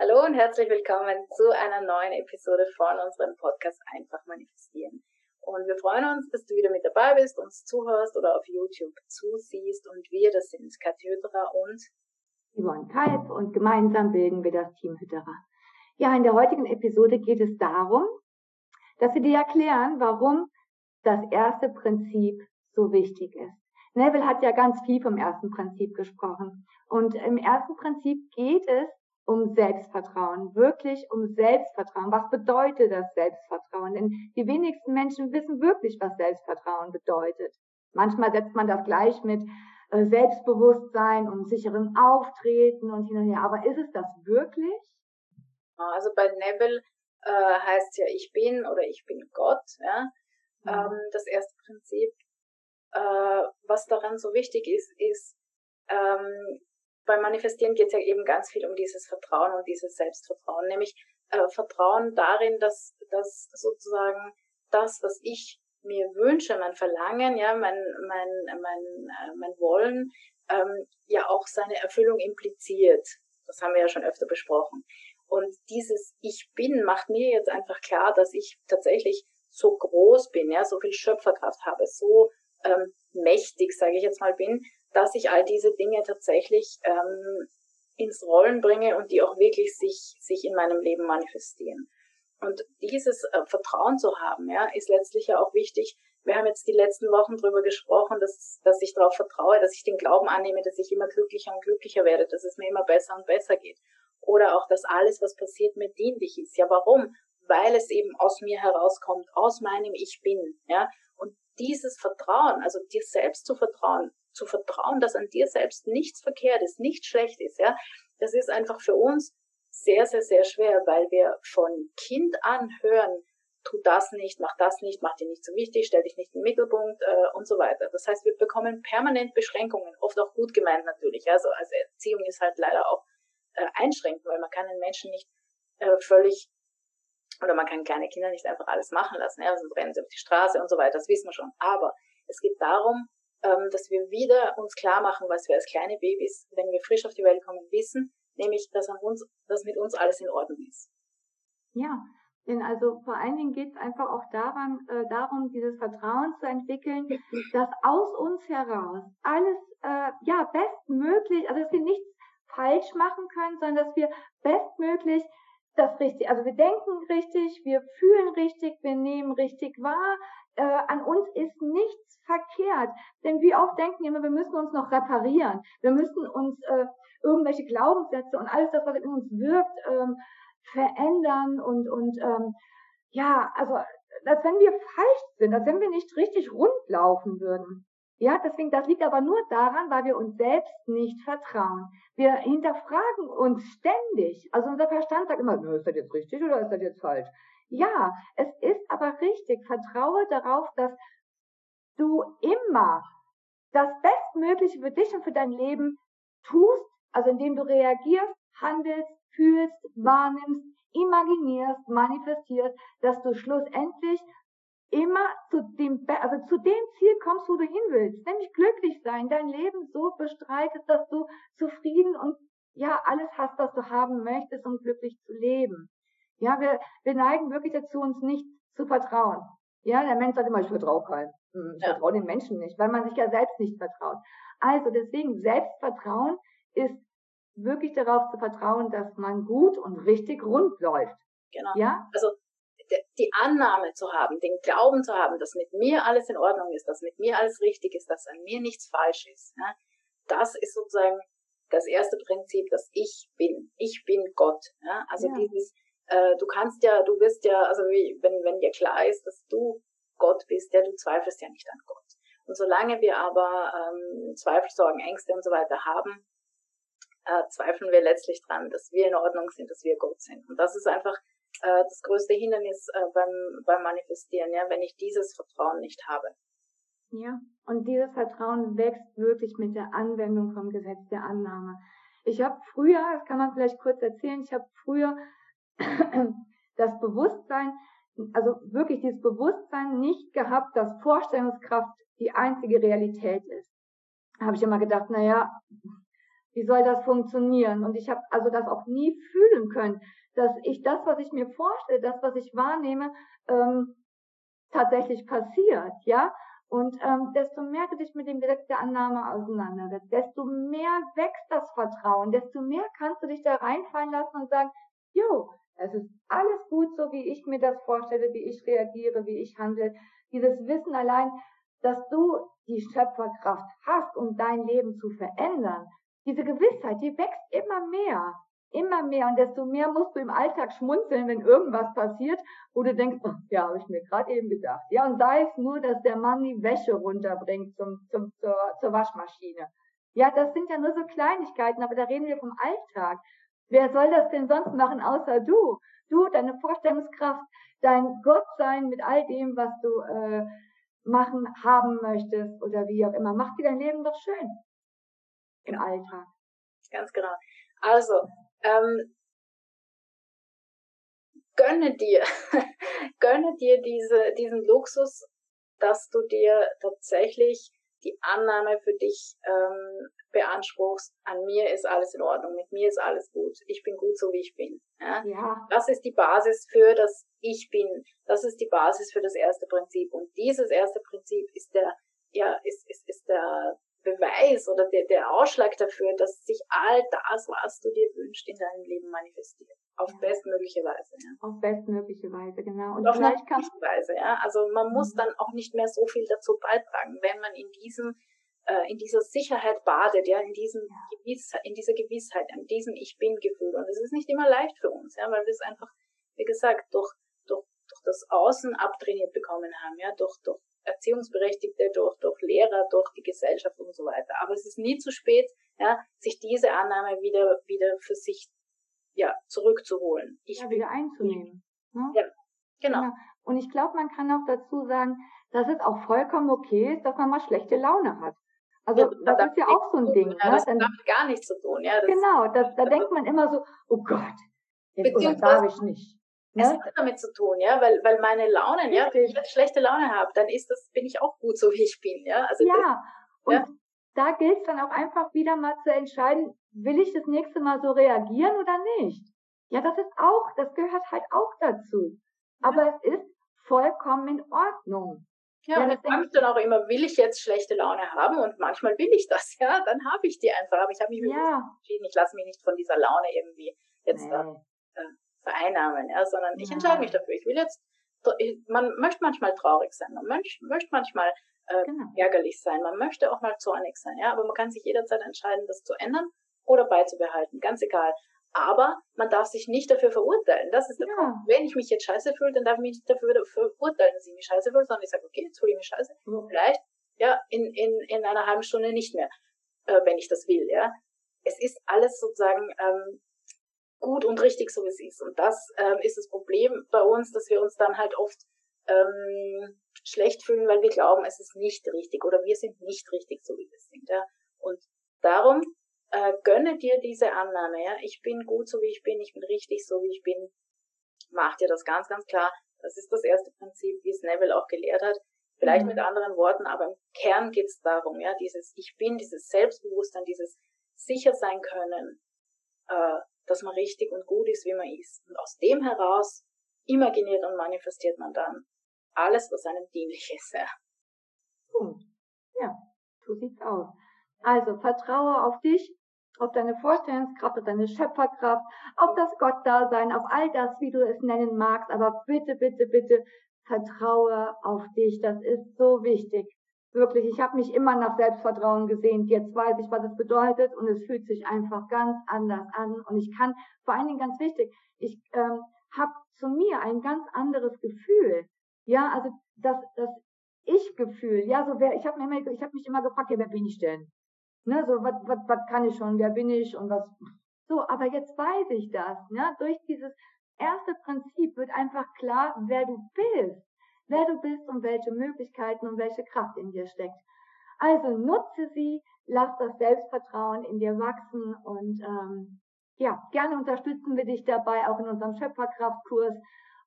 Hallo und herzlich willkommen zu einer neuen Episode von unserem Podcast Einfach manifestieren. Und wir freuen uns, dass du wieder mit dabei bist, uns zuhörst oder auf YouTube zusiehst. Und wir, das sind Katja Hütterer und Yvonne Kalb und gemeinsam bilden wir das Team Hütterer. Ja, in der heutigen Episode geht es darum, dass wir dir erklären, warum das erste Prinzip so wichtig ist. Neville hat ja ganz viel vom ersten Prinzip gesprochen. Und im ersten Prinzip geht es um Selbstvertrauen, wirklich um Selbstvertrauen. Was bedeutet das Selbstvertrauen? Denn die wenigsten Menschen wissen wirklich, was Selbstvertrauen bedeutet. Manchmal setzt man das gleich mit äh, Selbstbewusstsein und sicherem Auftreten und hin und her. Aber ist es das wirklich? Also bei Neville äh, heißt es ja, ich bin oder ich bin Gott. Ja? Mhm. Ähm, das erste Prinzip. Äh, was daran so wichtig ist, ist, ähm, beim Manifestieren geht es ja eben ganz viel um dieses Vertrauen und dieses Selbstvertrauen, nämlich äh, Vertrauen darin, dass, dass sozusagen das, was ich mir wünsche, mein Verlangen, ja, mein, mein, mein, äh, mein Wollen, ähm, ja auch seine Erfüllung impliziert. Das haben wir ja schon öfter besprochen. Und dieses Ich bin macht mir jetzt einfach klar, dass ich tatsächlich so groß bin, ja, so viel Schöpferkraft habe, so ähm, mächtig, sage ich jetzt mal, bin, dass ich all diese Dinge tatsächlich ähm, ins Rollen bringe und die auch wirklich sich, sich in meinem Leben manifestieren. Und dieses äh, Vertrauen zu haben, ja, ist letztlich ja auch wichtig. Wir haben jetzt die letzten Wochen darüber gesprochen, dass, dass ich darauf vertraue, dass ich den Glauben annehme, dass ich immer glücklicher und glücklicher werde, dass es mir immer besser und besser geht. Oder auch, dass alles, was passiert, mir dienlich ist. Ja, warum? Weil es eben aus mir herauskommt, aus meinem Ich Bin, ja. Und dieses Vertrauen, also dir selbst zu vertrauen, zu vertrauen, dass an dir selbst nichts verkehrt ist, nichts schlecht ist, ja, das ist einfach für uns sehr, sehr, sehr schwer, weil wir von Kind an hören, tu das nicht, mach das nicht, mach dir nicht so wichtig, stell dich nicht im Mittelpunkt äh, und so weiter. Das heißt, wir bekommen permanent Beschränkungen, oft auch gut gemeint natürlich. Also, also Erziehung ist halt leider auch äh, einschränkend, weil man kann den Menschen nicht äh, völlig oder man kann kleine Kinder nicht einfach alles machen lassen, ja, sonst rennen sie auf die Straße und so weiter, das wissen wir schon. Aber es geht darum, ähm, dass wir wieder uns klar machen, was wir als kleine Babys, wenn wir frisch auf die Welt kommen, wissen, nämlich, dass an uns, dass mit uns alles in Ordnung ist. Ja, denn also vor allen Dingen geht es einfach auch daran, äh, darum, dieses Vertrauen zu entwickeln, dass aus uns heraus alles äh, ja bestmöglich, also dass wir nichts falsch machen können, sondern dass wir bestmöglich das richtig, also wir denken richtig, wir fühlen richtig, wir nehmen richtig wahr, äh, an uns ist nichts verkehrt. Denn wie oft denken immer, wir müssen uns noch reparieren, wir müssen uns äh, irgendwelche Glaubenssätze und alles das, was in uns wirkt, ähm, verändern und, und ähm, ja, also als wenn wir falsch sind, als wenn wir nicht richtig rund laufen würden. Ja, deswegen, das liegt aber nur daran, weil wir uns selbst nicht vertrauen. Wir hinterfragen uns ständig. Also unser Verstand sagt immer, ist das jetzt richtig oder ist das jetzt falsch? Ja, es ist aber richtig. Vertraue darauf, dass du immer das Bestmögliche für dich und für dein Leben tust, also indem du reagierst, handelst, fühlst, wahrnimmst, imaginierst, manifestierst, dass du schlussendlich dem, also zu dem Ziel kommst, wo du hin willst, nämlich glücklich sein, dein Leben so bestreitest, dass du zufrieden und ja, alles hast, was du haben möchtest, um glücklich zu leben. Ja, wir, wir neigen wirklich dazu, uns nicht zu vertrauen. Ja, der Mensch sagt immer, ich vertraue keinem. Hm, ich ja. vertraue den Menschen nicht, weil man sich ja selbst nicht vertraut. Also deswegen Selbstvertrauen ist wirklich darauf zu vertrauen, dass man gut und richtig rund läuft. Genau. Ja? Also die Annahme zu haben, den Glauben zu haben, dass mit mir alles in Ordnung ist, dass mit mir alles richtig ist, dass an mir nichts falsch ist. Ja? Das ist sozusagen das erste Prinzip, dass ich bin. Ich bin Gott. Ja? Also ja. dieses, äh, du kannst ja, du wirst ja, also wie, wenn, wenn dir klar ist, dass du Gott bist, ja, du zweifelst ja nicht an Gott. Und solange wir aber ähm, Zweifel, Sorgen, Ängste und so weiter haben, äh, zweifeln wir letztlich dran, dass wir in Ordnung sind, dass wir Gott sind. Und das ist einfach äh, das größte Hindernis äh, beim, beim Manifestieren, ja, wenn ich dieses Vertrauen nicht habe. Ja, und dieses Vertrauen wächst wirklich mit der Anwendung vom Gesetz der Annahme. Ich habe früher, das kann man vielleicht kurz erzählen, ich habe früher das Bewusstsein, also wirklich dieses Bewusstsein nicht gehabt, dass Vorstellungskraft die einzige Realität ist. Da habe ich immer gedacht, naja, Wie soll das funktionieren? Und ich habe also das auch nie fühlen können, dass ich das, was ich mir vorstelle, das, was ich wahrnehme, ähm, tatsächlich passiert, ja. Und ähm, desto mehr du dich mit dem Gesetz der Annahme auseinandersetzt, desto mehr wächst das Vertrauen, desto mehr kannst du dich da reinfallen lassen und sagen, jo, es ist alles gut so, wie ich mir das vorstelle, wie ich reagiere, wie ich handle. Dieses Wissen allein, dass du die Schöpferkraft hast, um dein Leben zu verändern, diese Gewissheit, die wächst immer mehr, immer mehr und desto mehr musst du im Alltag schmunzeln, wenn irgendwas passiert, wo du denkst, oh, ja, habe ich mir gerade eben gedacht. Ja, und sei es nur, dass der Mann die Wäsche runterbringt zum, zum, zur, zur Waschmaschine. Ja, das sind ja nur so Kleinigkeiten, aber da reden wir vom Alltag. Wer soll das denn sonst machen außer du? Du, deine Vorstellungskraft, dein Gottsein mit all dem, was du äh, machen, haben möchtest oder wie auch immer. Mach dir dein Leben doch schön im Alltag. Ganz genau. Also, ähm, gönne dir, gönne dir diese, diesen Luxus, dass du dir tatsächlich die Annahme für dich ähm, beanspruchst, an mir ist alles in Ordnung, mit mir ist alles gut, ich bin gut so wie ich bin. Ja? ja. Das ist die Basis für das Ich bin. Das ist die Basis für das erste Prinzip. Und dieses erste Prinzip ist der, ja, ist, ist, ist der Beweis oder der, der Ausschlag dafür, dass sich all das, was du dir wünschst, in deinem Leben manifestiert. Auf ja. bestmögliche Weise. Ja. Auf bestmögliche Weise, genau. Und, Und auf natürliche Weise, ja. Also man muss mhm. dann auch nicht mehr so viel dazu beitragen, wenn man in diesem äh, in dieser Sicherheit badet, ja, in diesem ja. Gewissheit, in dieser Gewissheit, in diesem Ich bin Gefühl. Und es ist nicht immer leicht für uns, ja, weil wir es einfach, wie gesagt, durch, durch, durch das Außen abtrainiert bekommen haben, ja, durch, durch Erziehungsberechtigte, durch, durch Lehrer, durch die Gesellschaft und so weiter. Aber es ist nie zu spät, ja, sich diese Annahme wieder, wieder für sich, ja, zurückzuholen. Ich ja, wieder einzunehmen. Ne? Ja, genau. genau. Und ich glaube, man kann auch dazu sagen, dass es auch vollkommen okay ist, dass man mal schlechte Laune hat. Also ja, das, das ist ja auch so ein Ding. Ja, ne? das hat damit gar nichts zu tun. Ja, genau, das, da denkt man immer so, oh Gott, jetzt darf ich nicht. Es hat damit zu tun, ja, weil, weil meine Launen, ja, wenn ich schlechte Laune habe, dann ist das, bin ich auch gut so wie ich bin, ja. Also ja, das, und ja. da gilt es dann auch einfach wieder mal zu entscheiden, will ich das nächste Mal so reagieren oder nicht? Ja, das ist auch, das gehört halt auch dazu. Aber ja. es ist vollkommen in Ordnung. Ja, ja und ich frage dann auch immer, will ich jetzt schlechte Laune haben? Und manchmal will ich das, ja, dann habe ich die einfach. Aber ich habe mich ja. entschieden, ich lasse mich nicht von dieser Laune irgendwie jetzt nee. äh, vereinnahmen, ja, sondern ich entscheide mich dafür. Ich will jetzt, man möchte manchmal traurig sein, man möchte, möchte manchmal äh, genau. ärgerlich sein, man möchte auch mal zornig sein, ja, aber man kann sich jederzeit entscheiden, das zu ändern oder beizubehalten, ganz egal. Aber man darf sich nicht dafür verurteilen. Das ist der ja. Punkt. Wenn ich mich jetzt scheiße fühle, dann darf ich mich nicht dafür verurteilen, dass ich mich scheiße fühle, sondern ich sage, okay, jetzt fühle ich mich scheiße. Mhm. Vielleicht, ja, in, in, in einer halben Stunde nicht mehr, äh, wenn ich das will, ja. Es ist alles sozusagen ähm, gut und richtig, so wie es ist. Und das ähm, ist das Problem bei uns, dass wir uns dann halt oft ähm, schlecht fühlen, weil wir glauben, es ist nicht richtig oder wir sind nicht richtig, so wie wir sind. Ja. Und darum äh, gönne dir diese Annahme. Ja. Ich bin gut, so wie ich bin, ich bin richtig, so wie ich bin. Mach dir das ganz, ganz klar. Das ist das erste Prinzip, wie es Neville auch gelehrt hat. Vielleicht mhm. mit anderen Worten, aber im Kern geht es darum, ja, dieses Ich bin, dieses Selbstbewusstsein, dieses sicher sein können, äh, dass man richtig und gut ist, wie man ist. Und aus dem heraus imaginiert und manifestiert man dann alles, was einem dienlich ist. Punkt. Ja, so sieht's aus. Also vertraue auf dich, auf deine Vorstellungskraft, auf deine Schöpferkraft, auf das Gottdasein, auf all das, wie du es nennen magst. Aber bitte, bitte, bitte vertraue auf dich. Das ist so wichtig. Wirklich, ich habe mich immer nach Selbstvertrauen gesehnt. Jetzt weiß ich, was es bedeutet und es fühlt sich einfach ganz anders an. Und ich kann, vor allen Dingen ganz wichtig, ich ähm, habe zu mir ein ganz anderes Gefühl. Ja, also das, das Ich-Gefühl. Ja, so wer, ich habe mir immer, ich habe mich immer gefragt, ja, wer bin ich denn? Ne, so was, was, was kann ich schon? Wer bin ich und was? So, aber jetzt weiß ich das. Ne? Durch dieses erste Prinzip wird einfach klar, wer du bist wer du bist und welche Möglichkeiten und welche Kraft in dir steckt. Also nutze sie, lass das Selbstvertrauen in dir wachsen und ähm, ja, gerne unterstützen wir dich dabei auch in unserem Schöpferkraftkurs.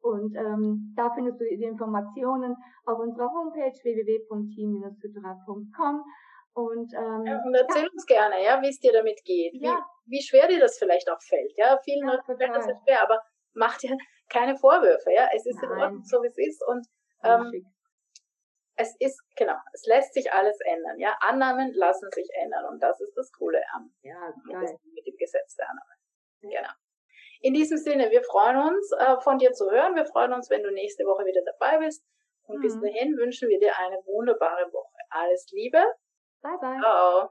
Und ähm, da findest du die Informationen auf unserer Homepage www.team-hydra.com. Und, ähm, ja, und erzähl ja. uns gerne, ja, wie es dir damit geht, ja. wie, wie schwer dir das vielleicht auch fällt. Ja, vielen ja, fällt das schwer, aber mach dir keine Vorwürfe. Ja, es ist Nein. in Ordnung, so wie es ist. Und ähm, es ist, genau, es lässt sich alles ändern. Ja, Annahmen lassen sich ändern und das ist das Coole am ja, mit dem Gesetz der Annahmen. Genau. In diesem Sinne, wir freuen uns, äh, von dir zu hören. Wir freuen uns, wenn du nächste Woche wieder dabei bist. Und mhm. bis dahin wünschen wir dir eine wunderbare Woche. Alles Liebe. Bye bye. Ciao.